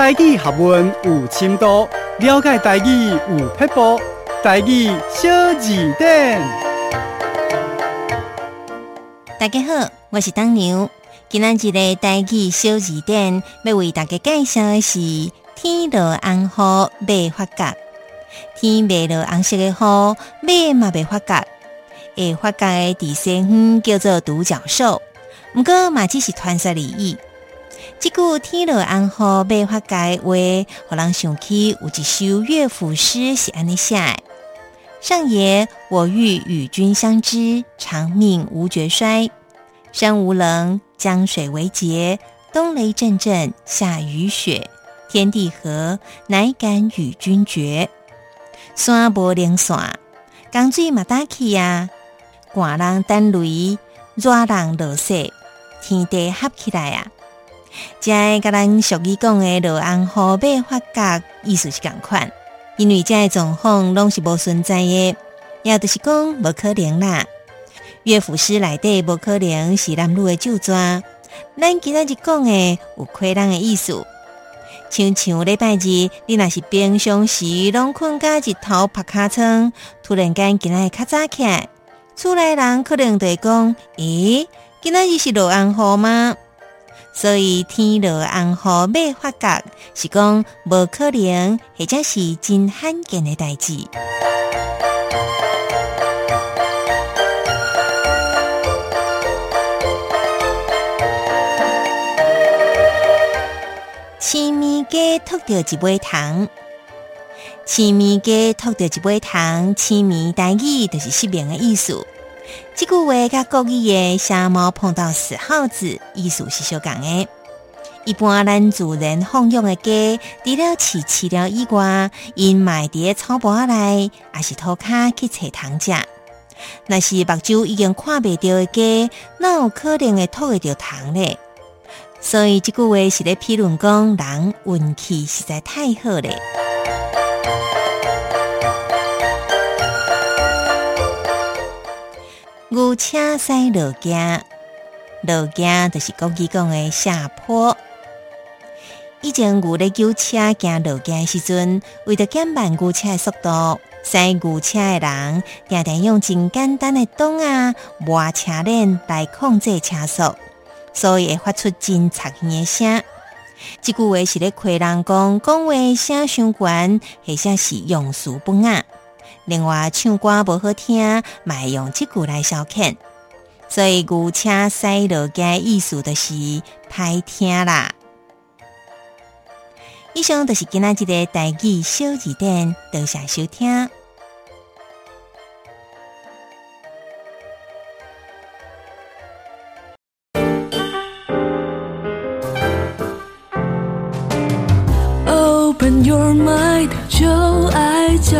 台语学问有深度，了解台语有撇步，台语小字典。大家好，我是当牛。今仔日的台语小字典要为大家介绍的是天落红雨袂发觉。天未落红色的雨，马嘛袂发觉。会发觉的地生园叫做独角兽，不过嘛只是传说而已。这句天落红雨袂发觉的话，让人想起有一首乐府诗是安尼写的：上爷，我欲与君相知，长命无绝衰。山无棱，江水为竭，冬雷阵阵，夏雨雪，天地合，乃敢与君绝。山无棱线，江水嘛打起呀，寒人等雷，热人落雪，天地合起来呀。这个跟咱俗语讲的“落红雨袂发觉”意思是同款，因为这个状况拢是无存在的，也就是讲无可能啦。乐府诗内底无可能是男女的旧作，咱今仔日讲的有亏人的意思。像像礼拜日，你若是平常时拢困甲日头拍尻川，突然间今仔日较早起来，厝内人可能会讲：“诶，今仔日是落红雨吗？”所以天落红雨袂发觉，是讲无可能，或者是真罕见的代志。青米鸡吐到一尾糖，青米鸡吐到一尾糖，青米台语就是失明的意思。这句话甲国语的“瞎猫碰到死耗子”意思是相共的。一般咱自然放养的鸡，除了饲饲料以外，因埋伫草坡内，也是涂骹去找糖食。若是目睭已经看袂着的鸡，哪有可能会吐得到糖呢？所以这句话是咧批论讲人运气实在太好了。牛车驶落架，落架就是国语讲的下坡。以前牛咧救车行落架的时阵，为了减慢牛车的速度，驶牛车的人常常用真简单的档啊、磨车轮来控制车速，所以会发出真插耳的声。这句话是咧亏人讲，讲话声伤悬，或者是用词不雅。另外，唱歌不好听，卖用这句来消遣，所以牛车驶落架意思就是歹听啦。以上就是今仔日的台语小字典，多谢收听。Open your mind，就爱教育电台。